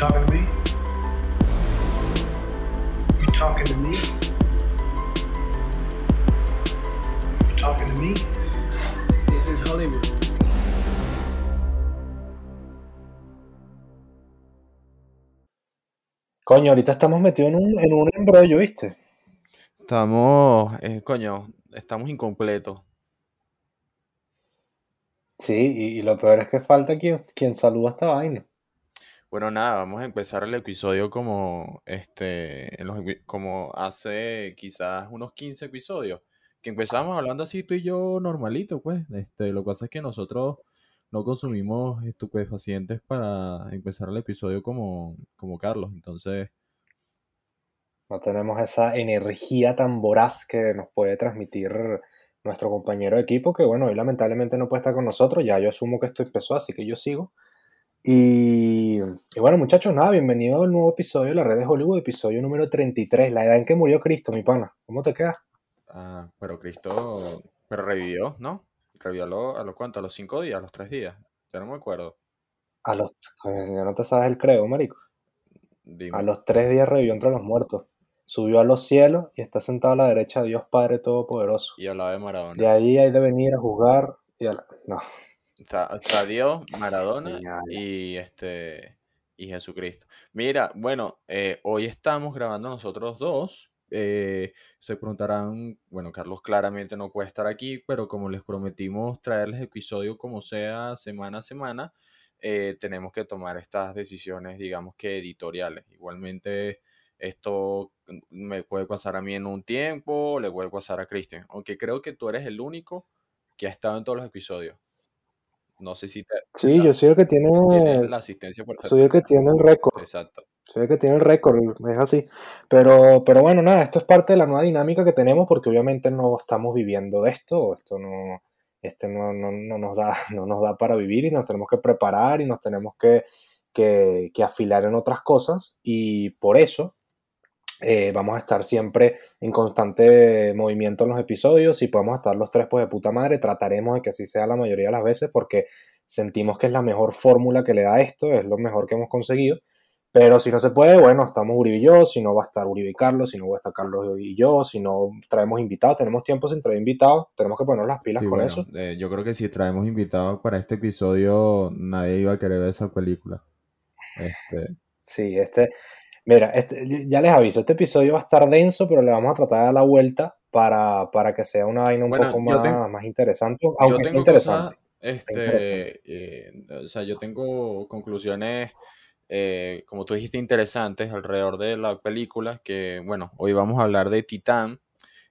talking to me? You talking to me? You talking to me? This is Hollywood. Coño, ahorita estamos metidos en un, en un embrollo, ¿viste? Estamos, eh, coño, estamos incompletos. Sí, y, y lo peor es que falta quien, quien saluda esta vaina. Bueno, nada, vamos a empezar el episodio como este, como hace quizás unos 15 episodios, que empezamos hablando así tú y yo normalito, pues. Este, lo que pasa es que nosotros no consumimos estupefacientes para empezar el episodio como, como Carlos, entonces, No tenemos esa energía tan voraz que nos puede transmitir nuestro compañero de equipo, que bueno, hoy lamentablemente no puede estar con nosotros. Ya yo asumo que esto empezó, así que yo sigo. Y, y bueno, muchachos, nada, bienvenido al nuevo episodio de la red de Hollywood, episodio número 33, la edad en que murió Cristo, mi pana. ¿Cómo te quedas? ah, pero Cristo, pero revivió, ¿no? Revivió a los, a los cuántos, a los cinco días, a los tres días, ya no me acuerdo. A los, ya no te sabes el creo, marico. Dime. A los tres días revivió entre los muertos. Subió a los cielos y está sentado a la derecha de Dios Padre Todopoderoso. Y hablaba de Maradona. De ahí hay de venir a juzgar y a la- No, Dios, Maradona y este y Jesucristo. Mira, bueno, eh, hoy estamos grabando nosotros dos. eh, se preguntarán, bueno, Carlos claramente no puede estar aquí, pero como les prometimos traerles episodio como sea semana a semana, eh, tenemos que tomar estas decisiones, digamos que editoriales. Igualmente, esto me puede pasar a mí en un tiempo, le puede pasar a Cristian, aunque creo que tú eres el único que ha estado en todos los episodios. No sé si te, Sí, yo soy el que tiene, la asistencia por soy el que tiene el récord. Exacto. Soy el que tiene el récord, es así. Pero, pero bueno, nada, esto es parte de la nueva dinámica que tenemos porque obviamente no estamos viviendo de esto, esto no, este no, no, no nos da, no nos da para vivir y nos tenemos que preparar y nos tenemos que, que, que afilar en otras cosas y por eso eh, vamos a estar siempre en constante movimiento en los episodios. Si podemos estar los tres, pues de puta madre, trataremos de que así sea la mayoría de las veces porque sentimos que es la mejor fórmula que le da esto, es lo mejor que hemos conseguido. Pero si no se puede, bueno, estamos Uribe y yo, si no va a estar Uribe y Carlos, si no va a estar Carlos y yo, si no traemos invitados, tenemos tiempo sin traer invitados, tenemos que poner las pilas Sí, con bueno, eso. eh, yo creo que si traemos invitados para este episodio, nadie iba a querer ver esa película. Este, Sí, este, mira, este, ya les aviso, este episodio va a estar denso, pero le vamos a tratar de dar la vuelta para, para que sea una vaina un Bueno, poco yo más, tengo- más interesante, yo aunque está tengo interesante. cosas, este, interesante. eh, o sea, yo tengo conclusiones, eh, como tú dijiste, interesantes alrededor de la película, que, bueno, hoy vamos a hablar de Titán.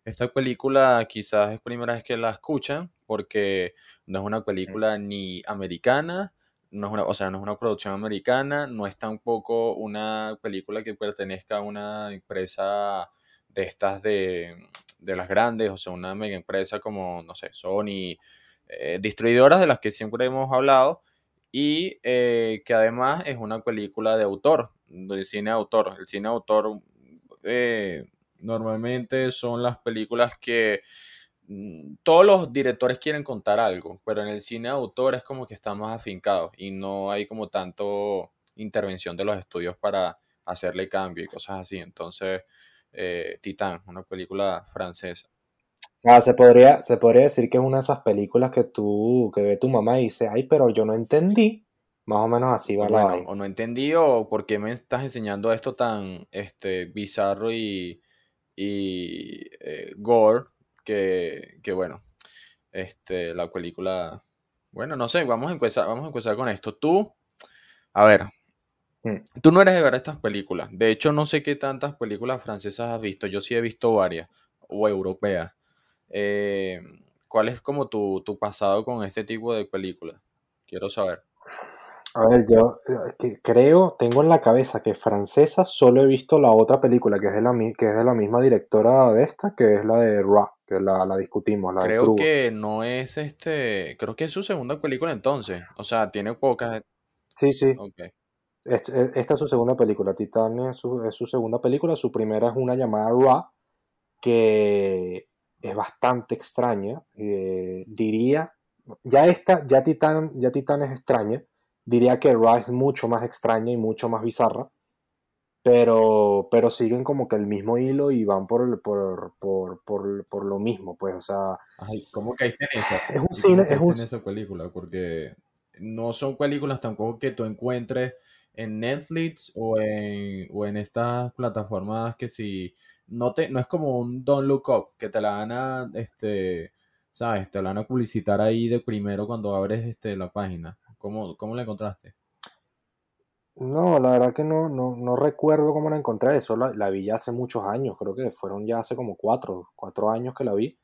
Esta película quizás es primera vez que la escuchan, porque no es una película ni americana, no es una, o sea, no es una producción americana, no es tampoco una película que pertenezca a una empresa de estas de, de las grandes, o sea, una mega empresa como, no sé, Sony, eh, distribuidoras de las que siempre hemos hablado, y eh, que además es una película de autor, de cine autor. El cine autor eh, normalmente son las películas que todos los directores quieren contar algo, pero en el cine de autor es como que están más afincados y no hay como tanto intervención de los estudios para hacerle cambio y cosas así. Entonces, eh, Titán, una película francesa. Ah, se podría, se podría decir que es una de esas películas que tú, que ve tu mamá y dice, ay, pero yo no entendí. Más o menos así va la bueno, vaina. o no entendí o por qué me estás enseñando esto tan este, bizarro y, y eh, gore que, que bueno, este, la película, bueno, no sé, vamos a empezar, vamos a empezar con esto. Tú, a ver, Mm. tú no eres de ver estas películas. De hecho, no sé qué tantas películas francesas has visto. Yo sí he visto varias, o europeas. Eh, ¿cuál es como tu, tu pasado con este tipo de películas? Quiero saber. A ver, yo eh, creo, tengo en la cabeza que francesa solo he visto la otra película que es de la, que es de la misma directora de esta, que es la de Raw, que la, la discutimos, la Creo que no es este, creo que es su segunda película entonces. O sea, tiene pocas. Sí, sí, est- eh, esta es su segunda película, Titán es su, es su segunda película, su primera es una llamada Raw, que es bastante extraña, eh, diría, ya esta, ya Titán, ya Titán es extraña, Diría que Rise es mucho más extraña y mucho más bizarra, pero, pero siguen como que el mismo hilo y van por, el- por, por, por, por lo mismo, pues, o sea, Ay, ¿cómo caíste en esa? es un ¿Cómo cine, es un, en esa película? Porque no son películas tampoco que tú encuentres en Netflix o en, o en estas plataformas que si no te, no es como un Don't Look Up, que te la van a, este, sabes, te la van a publicitar ahí de primero cuando abres este, la página. ¿Cómo, cómo la encontraste? No, la verdad que no, no, no recuerdo cómo la encontré. Eso la, la vi ya hace muchos años. Creo que fueron ya hace como cuatro, cuatro años que la vi.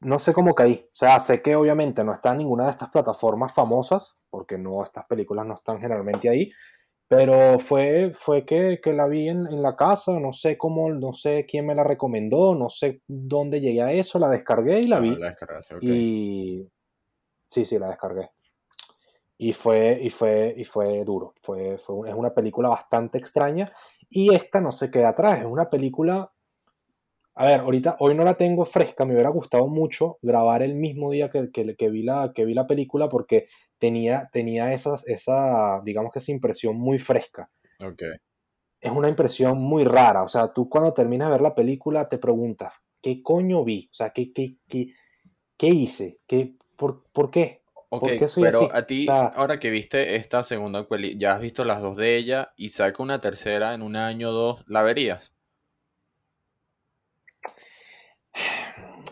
No sé cómo caí. O sea, sé que obviamente no está en ninguna de estas plataformas famosas, porque no, estas películas no están generalmente ahí. Pero fue, fue que, que la vi en, en la casa. No sé cómo, no sé quién me la recomendó, no sé dónde llegué a eso. La descargué y la Ah, vi. la descargaste, ok. Y sí, sí, la descargué. Y fue, y fue, y fue duro. Fue, fue, es una película bastante extraña. Y esta no se queda atrás. Es una película. A ver, ahorita, hoy no la tengo fresca. Me hubiera gustado mucho grabar el mismo día que, que, que vi, la, que vi la película porque tenía, tenía esas, esa, digamos que esa impresión muy fresca. Ok. Es una impresión muy rara. O sea, tú cuando terminas de ver la película te preguntas, ¿qué coño vi? O sea, ¿qué, qué, qué, qué hice? ¿Qué, por, ¿Por qué? Ok, ¿Por qué soy pero así? a O ti, sea, ahora que viste esta segunda peli, ya has visto las dos de ella y saca una tercera en un año o dos, ¿la verías?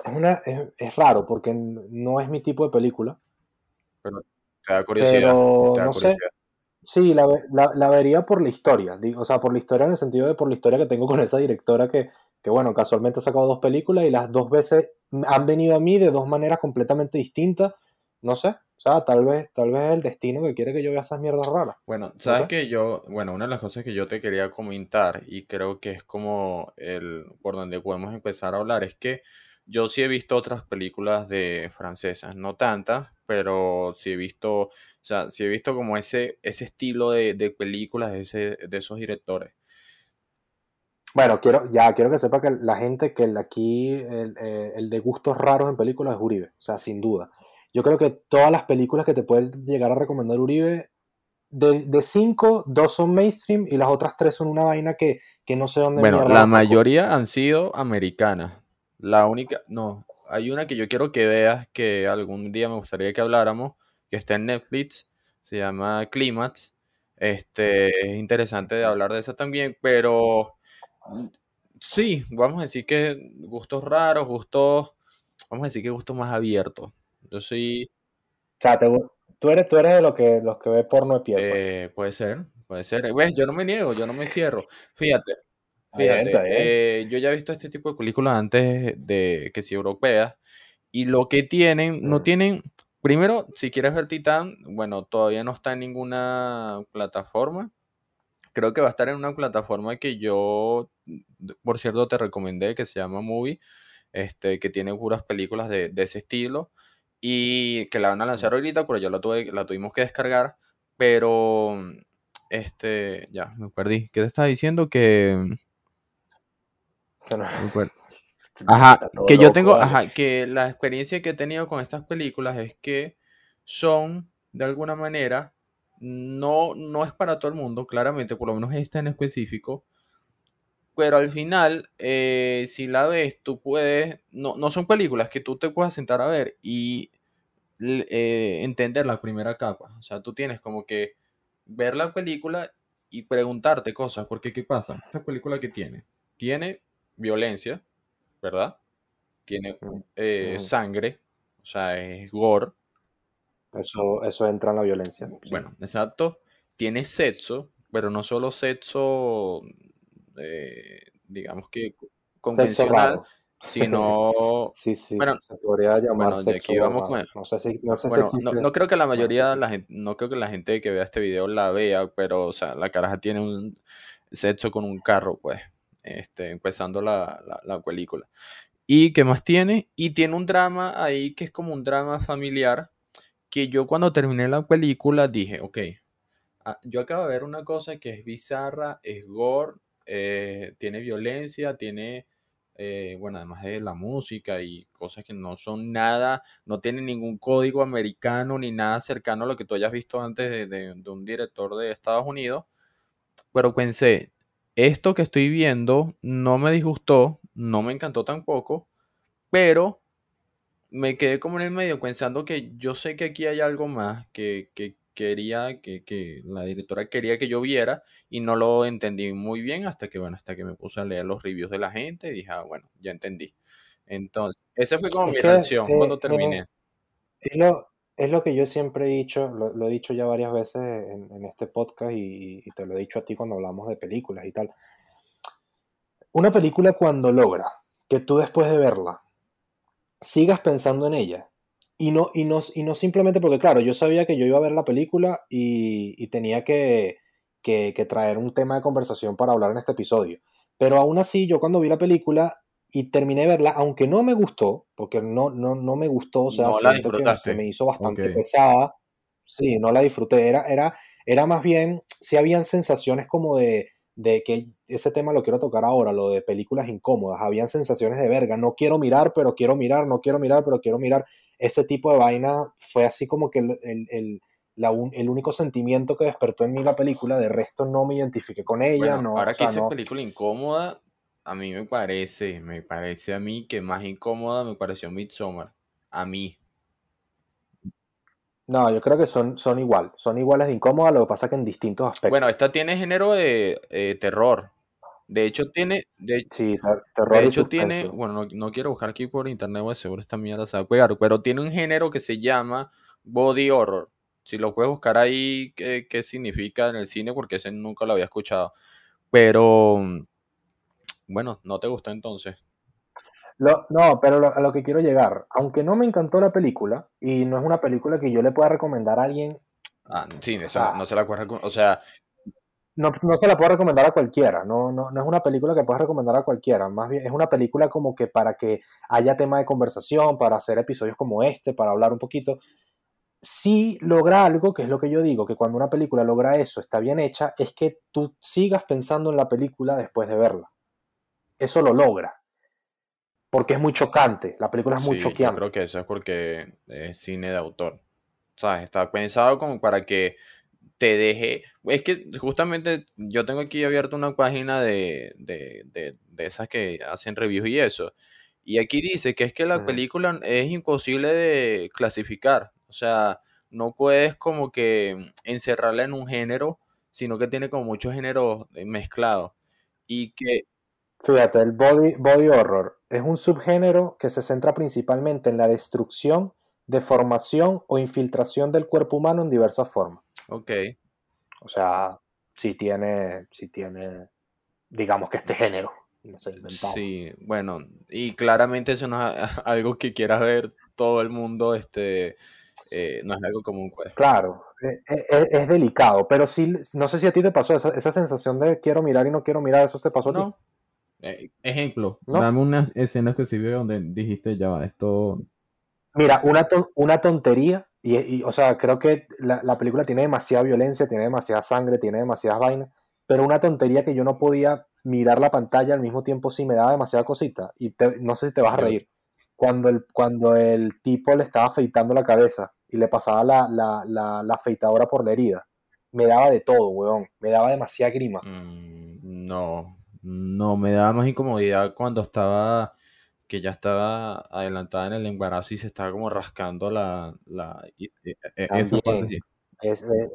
es, una, es, es raro porque no es mi tipo de película, Pero te da curiosidad, pero te da no sé, sí, la, la, la vería por la historia, digo, o sea, por la historia en el sentido de por la historia que tengo con esa directora que, que bueno, casualmente ha sacado dos películas y las dos veces han venido a mí de dos maneras completamente distintas, no sé, o sea, tal vez, tal vez es el destino que quiere que yo vea esas mierdas raras, Bueno, no sabes sé. que yo, bueno, una de las cosas que yo te quería comentar y creo que es como el por donde podemos empezar a hablar es que yo sí he visto otras películas de francesas, no tantas, pero sí he visto, o sea, sí he visto como ese, ese estilo de, de películas de, ese, de esos directores. Bueno, quiero, ya, quiero que sepa que la gente que el aquí, el, eh, el de gustos raros en películas es Uribe, o sea, sin duda. Yo creo que todas las películas que te puede llegar a recomendar Uribe, de, de cinco, dos son mainstream y las otras tres son una vaina que, que no sé dónde Bueno, la mayoría han sido americanas. La única, no, hay una que yo quiero que veas que algún día me gustaría que habláramos, que está en Netflix, se llama Clímax. Este, es interesante de hablar de esa también, pero sí, vamos a decir que gustos raros, gustos, vamos a decir que gustos más abiertos. Yo soy, O sea, te tú eres, tú eres de los que, los que ve porno de pie, pues. eh, puede ser, puede ser. ¿Ves? Yo no me niego, yo no me cierro. Fíjate. Está bien, Fíjate, está bien. eh, yo ya he visto este tipo de películas antes de que sí europeas y lo que tienen, no tienen, primero, si quieres ver Titán, bueno, todavía no está en ninguna plataforma, creo que va a estar en una plataforma que yo, por cierto, te recomendé, que se llama Movie, este, que tiene puras películas de, de ese estilo y que la van a lanzar ahorita, pero yo la, tuve, la tuvimos que descargar, pero, este, ya, me perdí. ¿Qué te estaba diciendo? Que... Que no- me Ajá, que yo loco, tengo, vale. ajá, que la experiencia que he tenido con estas películas es que son, de alguna manera, no, no es para todo el mundo, claramente, por lo menos esta en específico, pero al final, eh, si la ves, tú puedes, no, no son películas que tú te puedas sentar a ver y eh, entender la primera capa. O sea, tú tienes como que ver la película y preguntarte cosas, porque ¿qué pasa? Esta película que tiene, tiene violencia, ¿verdad? Tiene eh, sangre, o sea, es gore, Eso, eso entra en la violencia, sí. bueno, exacto. Tiene sexo, pero no solo sexo, eh, digamos que Sexo convencional. Sino, Sí, sí, bueno, se podría llamar bueno, sexo aquí vamos con. No sé si, no sé si Bueno, no, no creo que la mayoría la gente, no creo que la gente que vea este video la vea, pero, o sea, la caraja tiene un sexo con un carro, pues, este, empezando la, la, la película. ¿Y qué más tiene? Y tiene un drama ahí que es como un drama familiar, que yo cuando terminé la película dije, ok, ah, yo acabo de ver una cosa que es bizarra, es gore, eh, tiene violencia, tiene eh, bueno, además de la música y cosas que no son nada, no tienen ningún código americano ni nada cercano a lo que tú hayas visto antes de, de- de un director de Estados Unidos, pero pensé, esto que estoy viendo no me disgustó, no me encantó tampoco, pero me quedé como en el medio pensando que yo sé que aquí hay algo más que, que quería, que, que la directora quería que yo viera y no lo entendí muy bien hasta que, bueno, hasta que me puse a leer los reviews de la gente y dije, ah, bueno, ya entendí. Entonces, esa fue como Es mi que reacción eh, cuando eh, terminé. es lo, es lo que yo siempre he dicho, lo, lo he dicho ya varias veces en, en este podcast y, y te lo he dicho a ti cuando hablamos de películas y tal. Una película cuando logra que tú después de verla sigas pensando en ella y no, y no, y no simplemente porque, claro, yo sabía que yo iba a ver la película y, y tenía que, que, que traer un tema de conversación para hablar en este episodio. Pero aún así, yo cuando vi la película y terminé de verla, aunque no me gustó, porque no, no, no me gustó, o sea, No siento que se me hizo bastante pesada, sí, no la disfruté, era, era, era más bien, sí habían sensaciones como de, de que ese tema lo quiero tocar ahora, lo de películas incómodas, habían sensaciones de verga, no quiero mirar, pero quiero mirar, no quiero mirar, pero quiero mirar, ese tipo de vaina fue así como que el, el, el- la un- el único sentimiento que despertó en mí la película, de resto no me identifiqué con ella, Bueno, no, ahora o que no, película incómoda, a mí me parece, me parece a mí que más incómoda me pareció Midsommar. A mí. No, yo creo que son, son igual, son iguales de incómodas, lo que pasa que en distintos aspectos. Bueno, esta tiene género de eh, terror. De hecho, tiene, de, Sí, ter- de terror y hecho tiene, bueno, no, no quiero buscar aquí por internet, seguro esta mierda se va a pegar, pero tiene un género que se llama body horror. Si lo puedes buscar ahí, qué, qué significa en el cine, porque ese nunca lo había escuchado. Pero, mm, bueno, ¿no te gustó entonces? Lo- no, pero lo- a lo que quiero llegar, aunque no me encantó la película, y no es una película que yo le pueda recomendar a alguien, Ah, sí, o no, se la acuerda, o sea, no, no se la puedo recomendar a cualquiera, no, no, no es una película que puedas recomendar a cualquiera, más bien es una película como que para que haya tema de conversación, para hacer episodios como este, para hablar un poquito. Si logra algo, que es lo que yo digo, que cuando una película logra eso, está bien hecha, es que tú sigas pensando en la película después de verla. Eso lo logra, porque es muy chocante, la película es muy sí, yo choqueante. creo que eso es porque es cine de autor. ¿Sabes? Está pensado como para que te deje. Es que justamente yo tengo aquí abierto una página de, de, de, de esas que hacen reviews y eso. Y aquí dice que es que la película es imposible de clasificar. O sea, no puedes como que encerrarla en un género, sino que tiene como muchos géneros mezclados. Y que, Fíjate, el body, body horror es un subgénero que se centra principalmente en la destrucción, deformación o infiltración del cuerpo humano en diversas formas. ok, O sea, si tiene, si tiene, digamos que este género, no sé, sí, bueno, y claramente eso no es algo que quiera ver todo el mundo, este, eh, no es algo común, pues. Claro, e- e- es, es delicado, pero sí, no sé si a ti te pasó esa, esa sensación de quiero mirar y no quiero mirar, ¿eso te pasó a ti? Eh, ejemplo, ¿No? dame una escena específica donde dijiste, ya va, esto... Mira, una, ton- una tontería, y, y, o sea, creo que la, la película tiene demasiada violencia, tiene demasiada sangre, tiene demasiadas vainas, pero una tontería que yo no podía mirar la pantalla al mismo tiempo sí me daba demasiada cosita, y te- no sé si te vas a reír. Cuando el, cuando el tipo le estaba afeitando la cabeza y le pasaba la, la, la, la afeitadora por la herida, me daba de todo, weón, me daba demasiada grima. Mm, no, no, me daba más incomodidad cuando estaba, que ya estaba adelantada en el embarazo y se estaba como rascando la, la, y- y- e- esa parte También. sí. Es, es-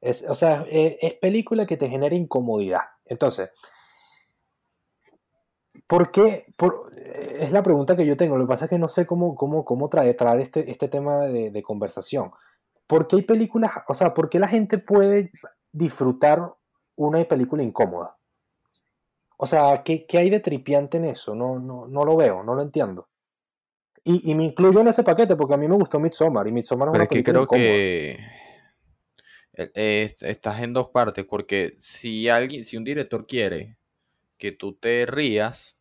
es- o sea, es, es película que te genera incomodidad. Entonces, ¿por qué? Por- es la pregunta que yo tengo. Lo que pasa es que no sé cómo, cómo, cómo traer, traer este, este tema de, de conversación. ¿Por qué hay películas, o sea, por qué la gente puede disfrutar una película incómoda? O sea, ¿qué, qué hay de tripiante en eso? No, no, no lo veo, no lo entiendo. Y, y me incluyo en ese paquete porque a mí me gustó Midsommar y Midsommar es Pero una es que creo incómoda. que eh, estás en dos partes, porque si alguien, si un director quiere que tú te rías,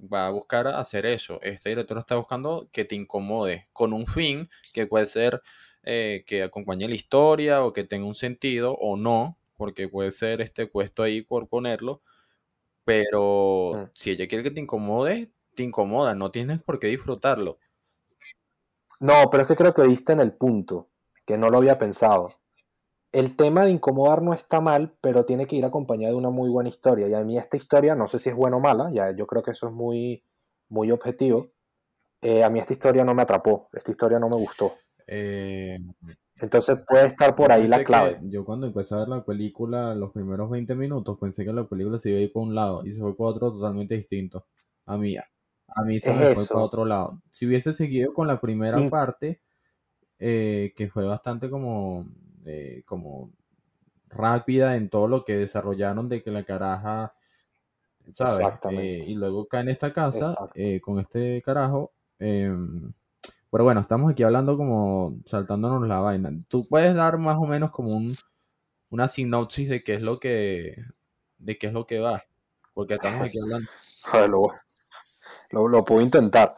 va a buscar hacer eso. Este director está buscando que te incomode con un fin que puede ser eh, que acompañe la historia o que tenga un sentido o no, porque puede ser este puesto ahí por ponerlo, pero si ella quiere que te incomode, te incomoda, no tienes por qué disfrutarlo. No, pero es que creo que diste en el punto, que no lo había pensado. El tema de incomodar no está mal, pero tiene que ir acompañado de una muy buena historia. Y a mí esta historia, no sé si es buena o mala, ya yo creo que eso es muy, muy objetivo. Eh, a mí esta historia no me atrapó, esta historia no me gustó. Eh, Entonces puede estar por ahí la clave. yo cuando empecé a ver la película, los primeros 20 minutos, pensé que la película se iba a ir por un lado y se fue por otro totalmente distinto. A mí, a mí se Es me fue para eso. otro lado. Si hubiese seguido con la primera parte, eh, que fue bastante como, eh, como rápida en todo lo que desarrollaron de que la caraja, ¿sabes? Eh, y luego cae en esta casa eh, con este carajo. Pero bueno, estamos aquí hablando como saltándonos la vaina. Tú puedes dar más o menos como un, una sinopsis de qué es lo que, de qué es lo que va. Porque estamos aquí hablando. Joder, lo, lo- lo puedo intentar.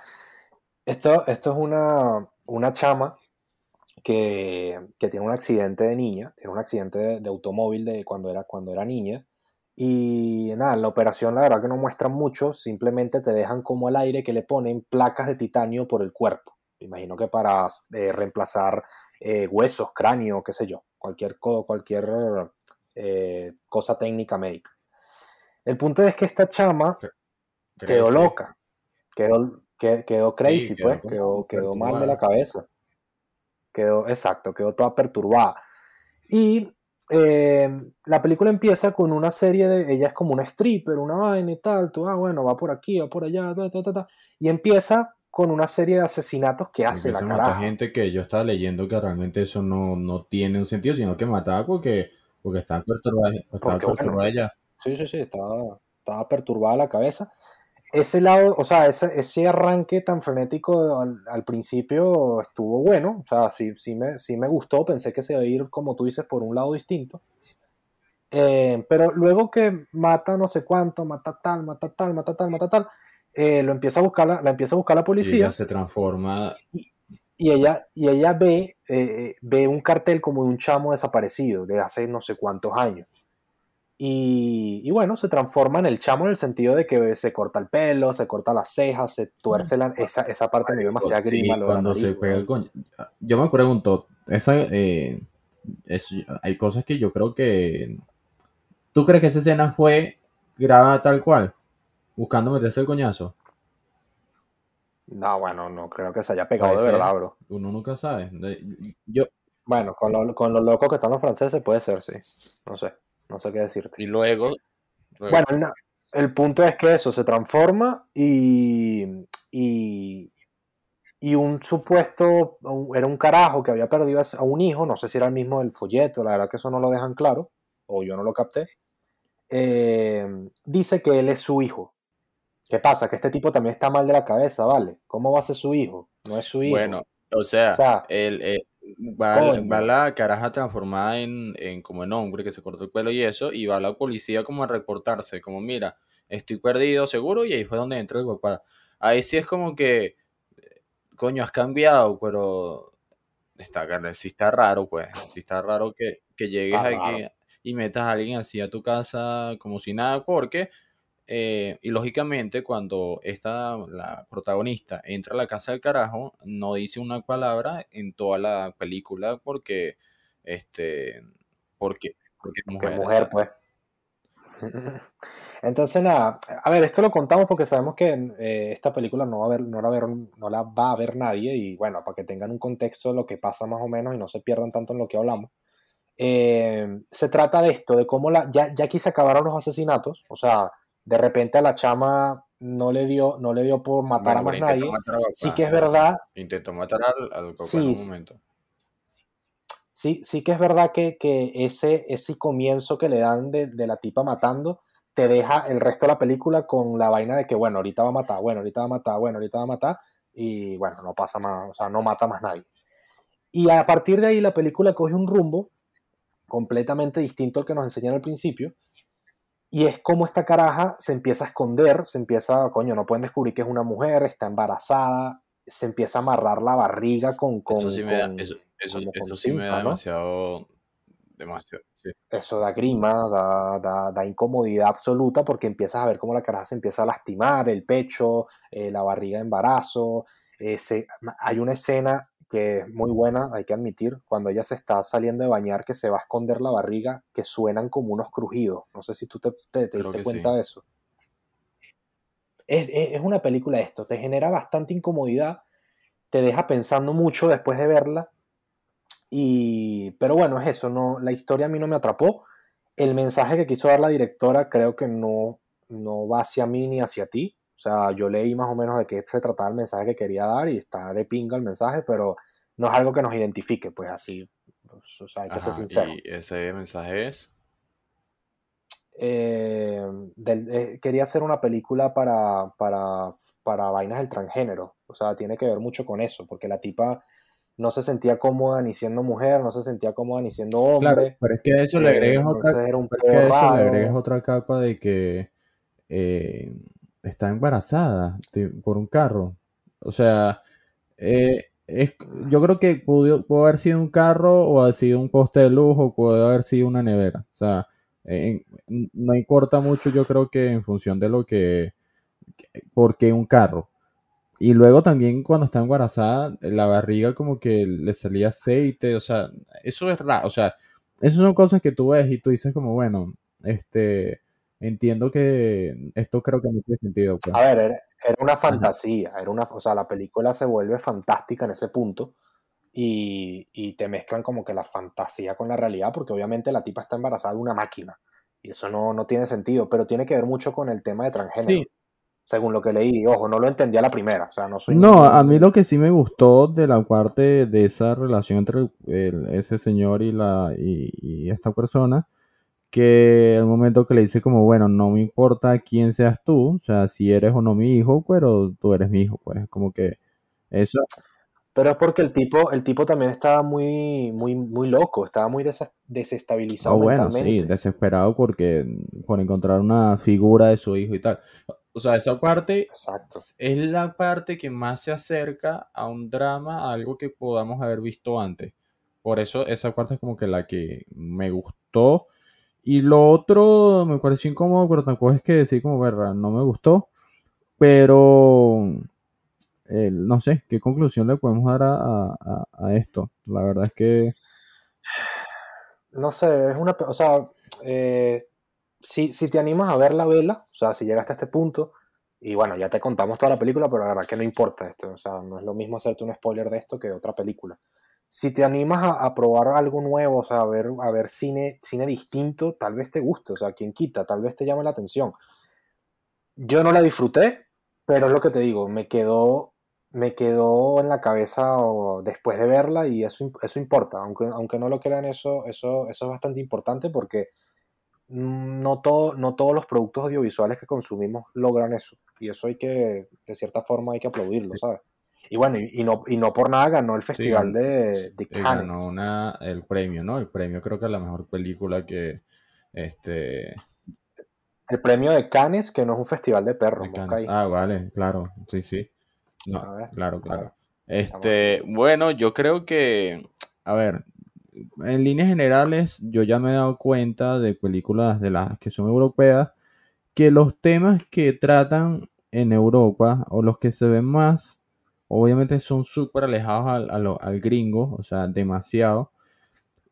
Esto, esto es una, una chama que, que tiene un accidente de niña, tiene un accidente de, de automóvil de cuando era, cuando era niña. Y nada, la operación la verdad que no muestran mucho, simplemente te dejan como al aire que le ponen placas de titanio por el cuerpo. Me imagino que para eh, reemplazar eh, huesos, cráneo, qué sé yo, cualquier, cualquier eh, cosa técnica médica. El punto es que esta chama quedó Crazy. loca, quedó, que- quedó crazy, pues, quedó, quedó mal de la cabeza. Quedó, exacto, quedó toda perturbada. Y eh, la película empieza con una serie de. Ella es como una stripper, una vaina y tal. Tú, ah, bueno, va por aquí, va por allá, ta, ta, ta, ta. Y empieza con una serie de asesinatos que hace la Empieza a matar caraja. gente que yo estaba leyendo que realmente eso no, no tiene un sentido, sino que mataba porque, porque estaba perturbada, estaba Porque, bueno, perturbada ella. Sí, sí, sí, estaba, estaba perturbada la cabeza. Ese lado, o sea, ese, ese arranque tan frenético al, al principio estuvo bueno, o sea, sí, sí, me, sí me gustó, pensé que se iba a ir, como tú dices, por un lado distinto. Eh, pero luego que mata no sé cuánto, mata tal, mata tal, mata tal, mata tal, eh, lo empieza a buscar la, la empieza a buscar la Y policía ella se transforma. y ella, y ella ve, eh, ve un cartel como de un chamo desaparecido de hace no sé cuántos años. Y, y bueno, se transforma en el chamo en el sentido de que se corta el pelo, se corta las cejas, se tuerce la, esa, esa parte me dio demasiada Sí, grima. cuando se pega el coño. Yo me pregunto, esa, eh, es- hay cosas que yo creo que. ¿Tú crees que esa escena fue grabada tal cual? Buscando meterse el coñazo. No, bueno, no creo que se haya pegado Puede de ser. verdad, bro. Uno nunca sabe. Yo, Bueno, con lo, con lo locos que están los franceses puede ser, sí. No sé, no sé qué decirte. y luego. luego- Bueno, el, el punto es que eso se transforma y, y, y un supuesto, era un carajo que había perdido a un hijo, no sé si era el mismo del folleto, la verdad que eso no lo dejan claro, o yo no lo capté, eh, dice que él es su hijo. ¿Qué pasa? Que este tipo también está mal de la cabeza, ¿vale? ¿Cómo va a ser su hijo? No es su hijo. Bueno, o sea, O sea, el, va, la caraja transformada en, en como en hombre que se cortó el pelo y eso, y va la policía como a reportarse, como mira, estoy perdido seguro, y ahí fue donde entra el papá. Ahí sí es como que, coño, has cambiado, pero está, sí está raro, pues, sí está raro que, que llegues aquí y metas a alguien así a tu casa como si nada, porque, eh, y lógicamente cuando esta, la protagonista entra a la casa del carajo, no dice una palabra en toda la película porque, este, porque, porque es que mujer. mujer, pues. Entonces, nada, a ver, esto lo contamos porque sabemos que eh, esta película no, va a ver, no, la ver, no la va a ver nadie y bueno, para que tengan un contexto de lo que pasa más o menos y no se pierdan tanto en lo que hablamos. Eh, se trata de esto, de cómo la, ya, ya aquí se acabaron los asesinatos, o sea, de repente a la chama no le dio, no le dio por matar Bueno, a más nadie. matar Sí que es verdad, Intentó matar al, al Sí, en un sí. momento. sí, sí que es verdad que, que ese, ese comienzo que le dan de, de la tipa matando te deja el resto de la película con la vaina de que, bueno, ahorita va a matar, bueno, ahorita va a matar, bueno, ahorita va a matar, y bueno, no pasa más, o sea, no mata más nadie. Y a partir de ahí la película coge un rumbo completamente distinto al que nos enseñan al principio, y es como esta caraja se empieza a esconder, se empieza, coño, no pueden descubrir que es una mujer, está embarazada, se empieza a amarrar la barriga con... con Eso sí me da, eso, eso, como eso con sí me da demasiado demasiado. Sí. eso da grima, da, da- da incomodidad absoluta porque empiezas a ver cómo la caraja se empieza a lastimar, el pecho, eh, la barriga de embarazo. eh, se- hay una escena que es muy buena, hay que admitir, cuando ella se está saliendo de bañar, que se va a esconder la barriga, que suenan como unos crujidos. No sé si tú te, te- te diste cuenta sí. de eso. Es, es- es una película esto, te genera bastante incomodidad, te deja pensando mucho después de verla. Y, pero bueno, es eso, no, la historia a mí no me atrapó. El mensaje que quiso dar la directora creo que no, no va hacia mí ni hacia ti. O sea, yo leí más o menos de qué se trataba el mensaje que quería dar y está de pinga el mensaje, pero no es algo que nos identifique, pues así. pues, o sea, hay que ser Ajá, sincero. y ese mensaje es. Eh, del- eh, quería hacer una película para, para, para vainas del transgénero. O sea, tiene que ver mucho con eso, porque la tipa no se sentía cómoda ni siendo mujer, no se sentía cómoda ni siendo Claro, hombre. pero es que de hecho le Eh, agregas otra, era un pero es que a pedo eso le raro. agregas otra capa de que eh, está embarazada por un carro. O sea, eh, es, yo creo que pudo, haber sido un carro o haber sido un poste de luz o pudo haber sido una nevera. O sea, no importa mucho, yo creo que en función de lo que, por qué un carro. Y luego también cuando está embarazada, la barriga como que le salía aceite, o sea, eso es raro, o sea, esas son cosas que tú ves y tú dices como, bueno, este, entiendo que esto creo que no tiene sentido, pues. A ver, era, era una fantasía, era una, o sea, la película se vuelve fantástica en ese punto y, y te mezclan como que la fantasía con la realidad, porque obviamente la tipa está embarazada de una máquina y eso no, no tiene sentido, pero tiene que ver mucho con el tema de transgénero, Sí. según lo que leí. Ojo, no lo entendí a la primera, o sea, no soy... No, a mí lo que sí me gustó de la parte de esa relación entre el- ese señor y la y, y esta persona, que el momento que le dice como, bueno, no me importa quién seas tú, o sea, si eres o no mi hijo, pero tú eres mi hijo, pues, como que eso, Pero es porque el tipo, el tipo también estaba muy, muy, muy loco, estaba muy desa- desestabilizado Ah, bueno, sí, desesperado porque por encontrar una figura de su hijo y tal. O sea, esa parte Exacto. es la parte que más se acerca a un drama, a algo que podamos haber visto antes. Por eso esa parte es como que la que me gustó. Y lo otro me pareció incómodo, pero tampoco es que decir como, verga, no me gustó. Pero no sé, ¿qué conclusión le podemos dar a, a- esto? La verdad es que No sé, es una, o sea, eh, si, si te animas a ver la vela, o sea, si llegaste a este punto, y bueno, ya te contamos toda la película, pero la verdad que no importa esto, o sea, no es lo mismo hacerte un spoiler de esto que otra película. Si te animas a, a probar algo nuevo, o sea, a ver, a ver cine, cine distinto, tal vez te guste, o sea, quien quita, tal vez te llame la atención. Yo no la disfruté, pero es lo que te digo, me quedó, me quedó en la cabeza después de verla y eso, eso importa, aunque, aunque no lo crean, eso, eso, eso es bastante importante porque no, todo, no todos los productos audiovisuales que consumimos logran eso y eso hay que, de cierta forma, hay que aplaudirlo, Sí. ¿sabes? Y bueno, y, y no, y no por nada ganó el festival de, de eh, Cannes. ganó una, el premio, ¿no? El premio creo que es la mejor película que este El premio de Cannes, que no es un festival de perros, de. Ah, vale, claro, sí, sí. No, claro. claro. Este, bueno, yo creo que, a ver, en líneas generales, yo ya me he dado cuenta de películas de las que son europeas, que los temas que tratan en Europa o los que se ven más, obviamente son súper alejados al, a lo- al gringo, o sea, demasiado.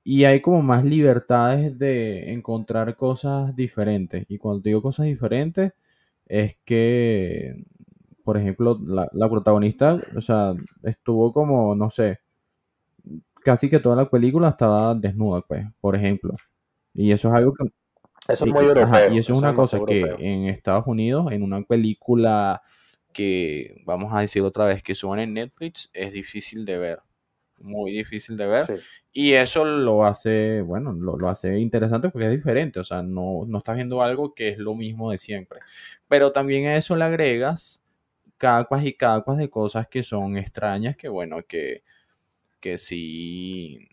Y hay como más libertades de encontrar cosas diferentes. Y cuando digo cosas diferentes, es que, por ejemplo, la, la protagonista, o sea, estuvo como, no sé, casi que toda la película estaba desnuda, pues, por ejemplo. Y eso es algo que... Eso es muy y- europeo. ajá, y eso es una cosa que en Estados Unidos, en una película que, vamos a decir otra vez, que suena en Netflix, es difícil de ver. Muy difícil de ver. Sí. Y eso lo hace, bueno, lo, lo hace interesante porque es diferente. O sea, no, no estás viendo algo que es lo mismo de siempre. Pero también a eso le agregas capas y capas de cosas que son extrañas, que bueno, que, que sí,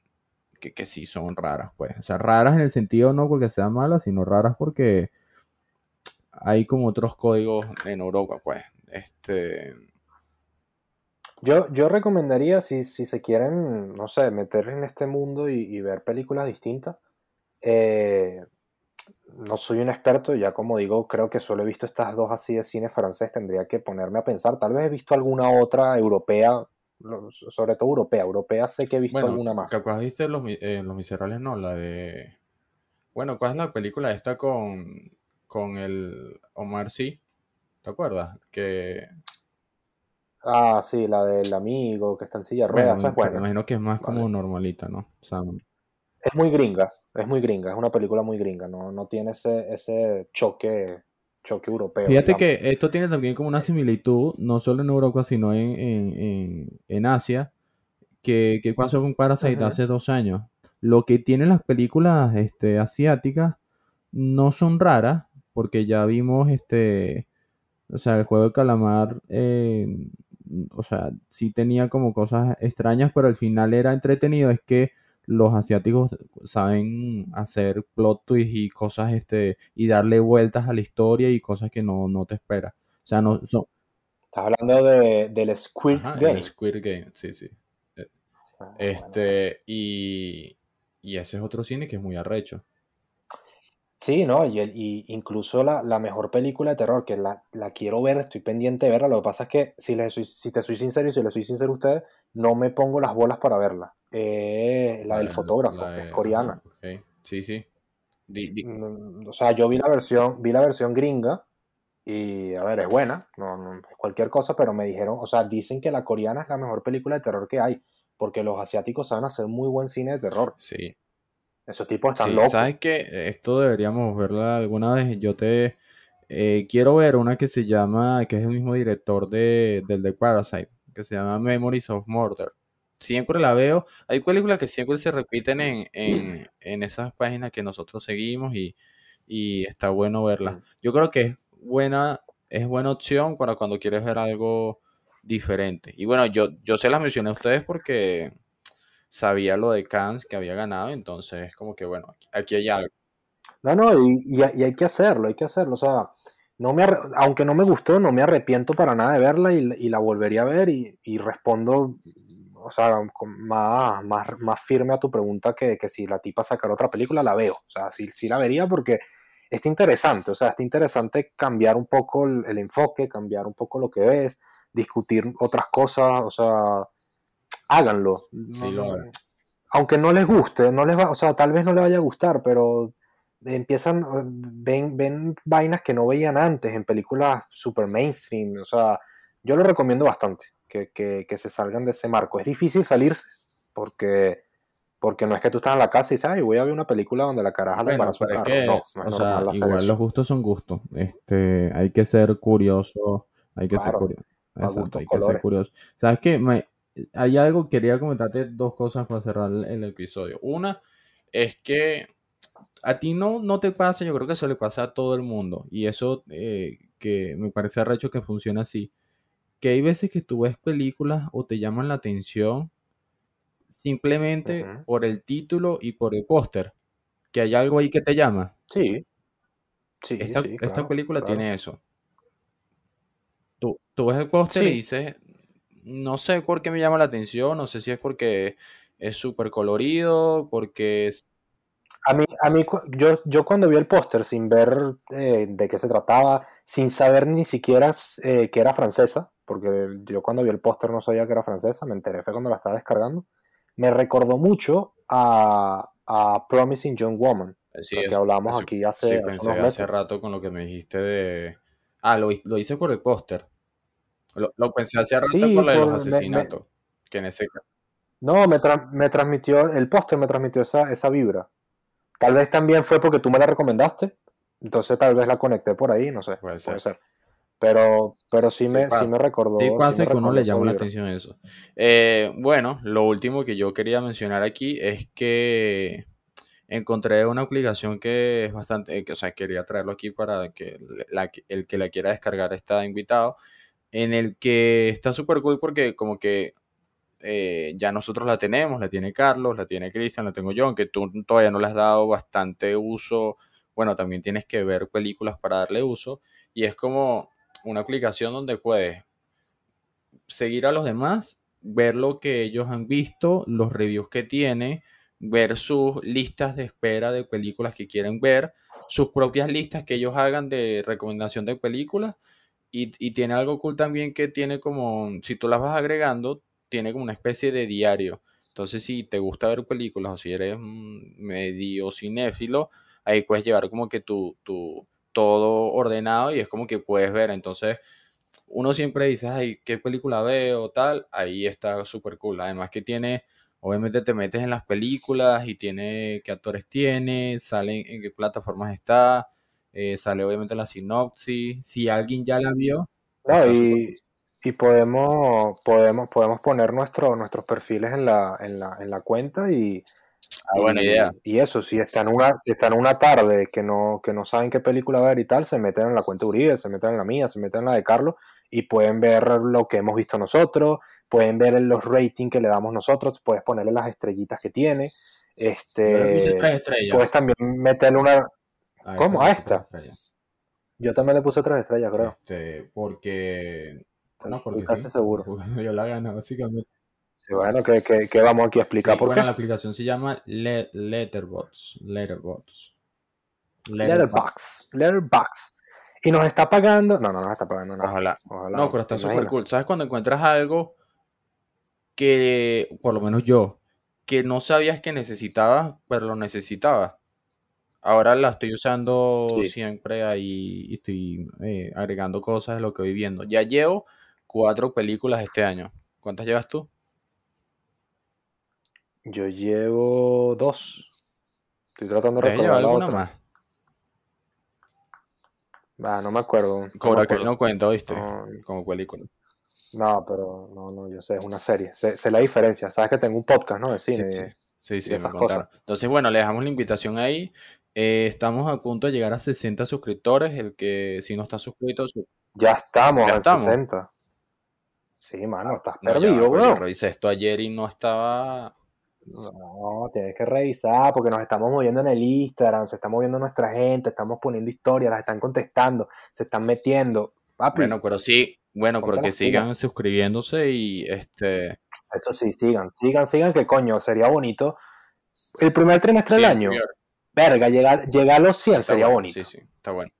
que, que sí son raras, pues. O sea, raras en el sentido no porque sean malas, sino raras porque hay como otros códigos en Europa, pues. Este, Yo, yo recomendaría, si, si se quieren, no sé, meter en este mundo y, y ver películas distintas, Eh, no soy un experto, ya como digo, creo que solo he visto estas dos así de cine francés, tendría que ponerme a pensar, tal vez he visto alguna otra europea, sobre todo europea, europea sé que he visto Bueno, alguna más. capaz viste Los, eh, Los Miserables, no, la de... Bueno, ¿cuál es la película esta con, con el Omar Sy? ¿Te acuerdas? Que, Ah, sí, la del amigo que está en silla de bueno, ruedas, es me imagino que es más como Vale. normalita, ¿no? O sea, Es muy gringa, es muy gringa, es una película muy gringa, no, no tiene ese, ese choque, choque europeo, Fíjate digamos. que esto tiene también como una similitud, no solo en Europa, sino en, en, en, en Asia, que, que pasó con Parasite hace dos años. Lo que tienen las películas este, asiáticas no son raras, porque ya vimos este, o sea, el juego de calamar, eh, o sea, sí tenía como cosas extrañas, pero al final era entretenido. Es que los asiáticos saben hacer plot twists y cosas, este, y darle vueltas a la historia y cosas que no, no te esperas. O sea, no son. Estás hablando de, del Squid Ajá, Game. el Squid Game, sí, sí. Ah, bueno. Este, y, y ese es otro cine que es muy arrecho. Sí, ¿no? Y, el- y incluso la, la mejor película de terror, que la, la quiero ver, estoy pendiente de verla. Lo que pasa es que, si, les soy- si te soy sincero y si les soy sincero a ustedes, no me pongo las bolas para verla. Eh, la del fotógrafo, que es coreana. Sí, sí. Di- di- Mm, O sea, yo vi la versión, vi la versión gringa y, a ver, es buena, no, no cualquier cosa, pero me dijeron, o sea, dicen que la coreana es la mejor película de terror que hay, porque los asiáticos saben hacer muy buen cine de terror. sí. Esos tipos están Sí, locos. ¿sabes qué? Esto deberíamos verla alguna vez. Yo te eh, quiero ver una que se llama, que es el mismo director de, del de Parasite, que se llama Memories of Murder. Siempre la veo. Hay películas que siempre se repiten en, en, en esas páginas que nosotros seguimos y, y está bueno verlas. Mm. Yo creo que es buena, es buena opción para cuando quieres ver algo diferente. Y bueno, yo, yo se las mencioné a ustedes porque sabía lo de Cannes que había ganado, entonces como que bueno, aquí, hay algo. No, no, y, y- hay que hacerlo, hay que hacerlo. O sea, no me aunque no me gustó, no me arrepiento para nada de verla y, la volvería a ver y, respondo, o sea, más, más, más firme a tu pregunta que, que si la tipa sacara otra película, la veo. O sea, sí, sí la vería porque está interesante, o sea, está interesante cambiar un poco el, el enfoque, cambiar un poco lo que ves, discutir otras cosas, o sea, háganlo. Sí, lo hagan. Aunque no les guste, no les va, o sea, tal vez no les vaya a gustar, pero empiezan, ven, ven vainas que no veían antes en películas super mainstream, o sea, yo lo recomiendo bastante, que, que, que se salgan de ese marco. Es difícil salirse, porque, porque no es que tú estás en la casa y dices, ay, voy a ver una película donde la caraja le Bueno, para que, No, no o sea, igual eso. los gustos son gustos. Este, hay que ser curioso, hay que ser Claro, curioso. para Exacto, hay que ser colores. curioso. ¿Sabes qué? Me- hay algo, quería comentarte dos cosas para cerrar el, episodio. Una es que a ti no, no te pasa, yo creo que eso le pasa a todo el mundo. Y eso eh, que me parece arrecho que funciona así. Que hay veces que tú ves películas o te llaman la atención simplemente por el título y por el póster. Que hay algo ahí que te llama. Sí, sí, Esta, sí, esta película claro. tiene eso. Tú, tú ves el póster y dices, no sé por qué me llama la atención, no sé si es porque es súper colorido, porque es... A mí, a mí yo, yo cuando vi el póster, sin ver eh, de qué se trataba, sin saber ni siquiera eh, que era francesa, porque yo cuando vi el póster no sabía que era francesa, me enteré fue cuando la estaba descargando, me recordó mucho a, a Promising Young Woman, Sí, lo que hablamos eso- aquí sí, hace, hace pensé hace rato con lo que me dijiste de... Ah, lo, lo hice por el póster. Lo, lo pensé hace rato Sí, con lo de los por- me- me- asesinatos. Que en ese No, me, tra- me transmitió, el póster me transmitió esa, esa vibra. Tal vez también fue porque tú me la recomendaste, entonces tal vez la conecté por ahí, no sé, Puede puede ser. ser. Pero, pero sí, Sí me, sí me recordó. Sí sí pasa me que uno le llama la atención eso. Eh, bueno, lo último que yo quería mencionar aquí es que encontré una aplicación que es bastante, eh, que, o sea, quería traerlo aquí para que la- el que la quiera descargar está invitado, en el que está súper cool porque como que eh, ya nosotros la tenemos, la tiene Carlos, la tiene Cristian, la tengo yo, aunque tú todavía no le has dado bastante uso, bueno, también tienes que ver películas para darle uso, y es como una aplicación donde puedes seguir a los demás, ver lo que ellos han visto, los reviews que tiene, ver sus listas de espera de películas que quieren ver, sus propias listas que ellos hagan de recomendación de películas. Y, y tiene algo cool también que tiene como, si tú las vas agregando, tiene como una especie de diario. Entonces, si te gusta ver películas o si eres mm, medio cinéfilo, ahí puedes llevar como que tu, tu todo ordenado y es como que puedes ver. Entonces, uno siempre dice, ay, ¿qué película veo? Tal, ahí está súper cool. Además que tiene, obviamente te metes en las películas y tiene qué actores tiene, sale en qué plataformas está, eh, sale obviamente la sinopsis. Si alguien ya la vio, No, y, y podemos, podemos, podemos poner nuestro, nuestros perfiles en la, en la, en la cuenta y, Ah, buena y, idea. y eso, si están una, si están una tarde que no, que no saben qué película ver y tal, se meten en la cuenta de Uribe, se meten en la mía, se meten en la de Carlos y pueden ver lo que hemos visto nosotros, pueden ver los ratings que le damos nosotros, puedes ponerle las estrellitas que tiene, este, tres estrellas. puedes también meterle una... A ¿Cómo? ¿A esta? Yo también le puse tres estrellas, creo. Este, porque. No, Estoy porque casi sí. seguro. Porque dio la gana, básicamente. Sí, bueno, que, que, que vamos aquí a explicar Sí, por bueno, qué. la aplicación se llama Le-. Letterboxd. Letterboxd. Letterbox, Letterbox. Y nos está pagando. No, no nos está pagando nada. Ojalá. Ojalá. No, pero está ¿te súper cool. ¿Sabes cuando encuentras algo que, por lo menos yo, que no sabías que necesitabas, pero lo necesitabas? Ahora la estoy usando Sí. siempre ahí y estoy eh, agregando cosas de lo que voy viendo. Ya llevo cuatro películas este año. ¿Cuántas llevas tú? Yo llevo dos. Estoy tratando de ¿Debes llevar recordar la otra. más? Ah, no me acuerdo. Cobra acuerdo. no cuenta, ¿viste? No, Como película. no, pero no, no, yo sé, es una serie. Sé, sé la diferencia. Sabes que tengo un podcast, ¿no? De Sí, cine. sí, sí, y sí, me contaron. Entonces, bueno, le dejamos la invitación ahí. Eh, estamos a punto de llegar a 60 suscriptores. El que si no está suscrito, su- Ya estamos ya en estamos. 60. Sí, mano, estás No, ya perdido, pero yo revisé esto ayer y no estaba. No, tienes que revisar porque nos estamos moviendo en el Instagram, se está moviendo nuestra gente, estamos poniendo historias, las están contestando, se están metiendo. Papi, Bueno, pero sí, bueno, pero que sigan suscribiéndose y este. Eso sí, sigan, sigan, sigan, que coño, sería bonito. El primer trimestre del 100 año. Verga, llegar, llegar a los 100 Está sería bueno, bonito, Sí, sí, está bueno.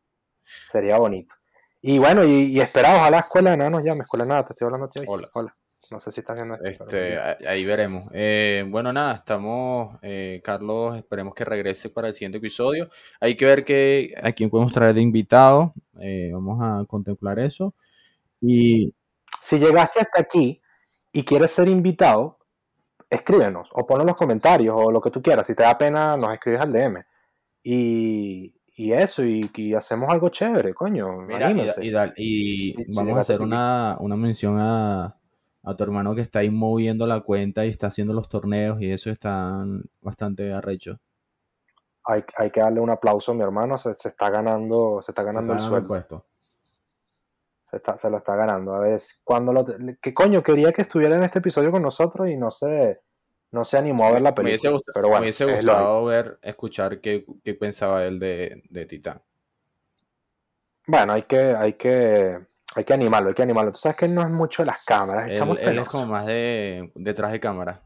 sería bonito. Y bueno, y, y esperar, ojalá escuela de nada nos llame, escuela de nada, te estoy hablando a ti. Hola. Hola. No sé si estás viendo esto, Este, pero ahí veremos. Eh, bueno, nada, estamos, eh, Carlos, esperemos que regrese para el siguiente episodio. Hay que ver que, a quién podemos traer de invitado. eh, vamos a contemplar eso. Y si llegaste hasta aquí y quieres ser invitado, escríbenos o pon en los comentarios o lo que tú quieras. Si te da pena, nos escribes al DM. Y, y eso, y, y hacemos algo chévere, coño. mira, y, da- vamos a hacer una, una mención a, a tu hermano que está ahí moviendo la cuenta y está haciendo los torneos y eso están bastante arrecho. Hay, hay que darle un aplauso a mi hermano, se, se está ganando, se está Se ganando está el ganando el sueldo. Se, está- se lo está ganando. A ver, cuando lo, ¿qué coño? Quería que estuviera en este episodio con nosotros y no se, no se animó a ver la Me hubiese, película. gust- Pero me bueno, hubiese es lógico. gustado ver, escuchar qué, qué pensaba él de, de Titán. Bueno, hay que, hay que, hay que animarlo, hay que animarlo. Tú sabes que él no es mucho las cámaras, Él, es como más de detrás de cámara.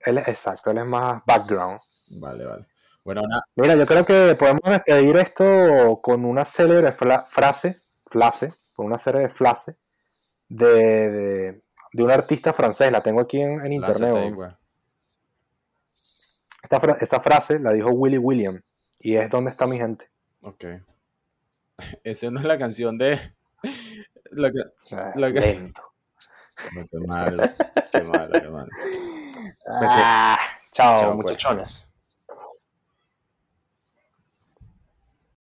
Él es, exacto, él es más background. Vale, vale. Bueno, nada, Mira, yo creo que podemos despedir esto con una célebre frase, frase, con una célebre frase de, de, de un artista francés. La tengo aquí en, en internet. ahí, pues. Esta fra- esa frase la dijo Willy William y es ¿Dónde está mi gente? Ok. Esa no es la canción de. La que... Ah, La que- Lento. No, qué malo, qué malo, qué malo. Ah, chao, Chao, pues. muchachones.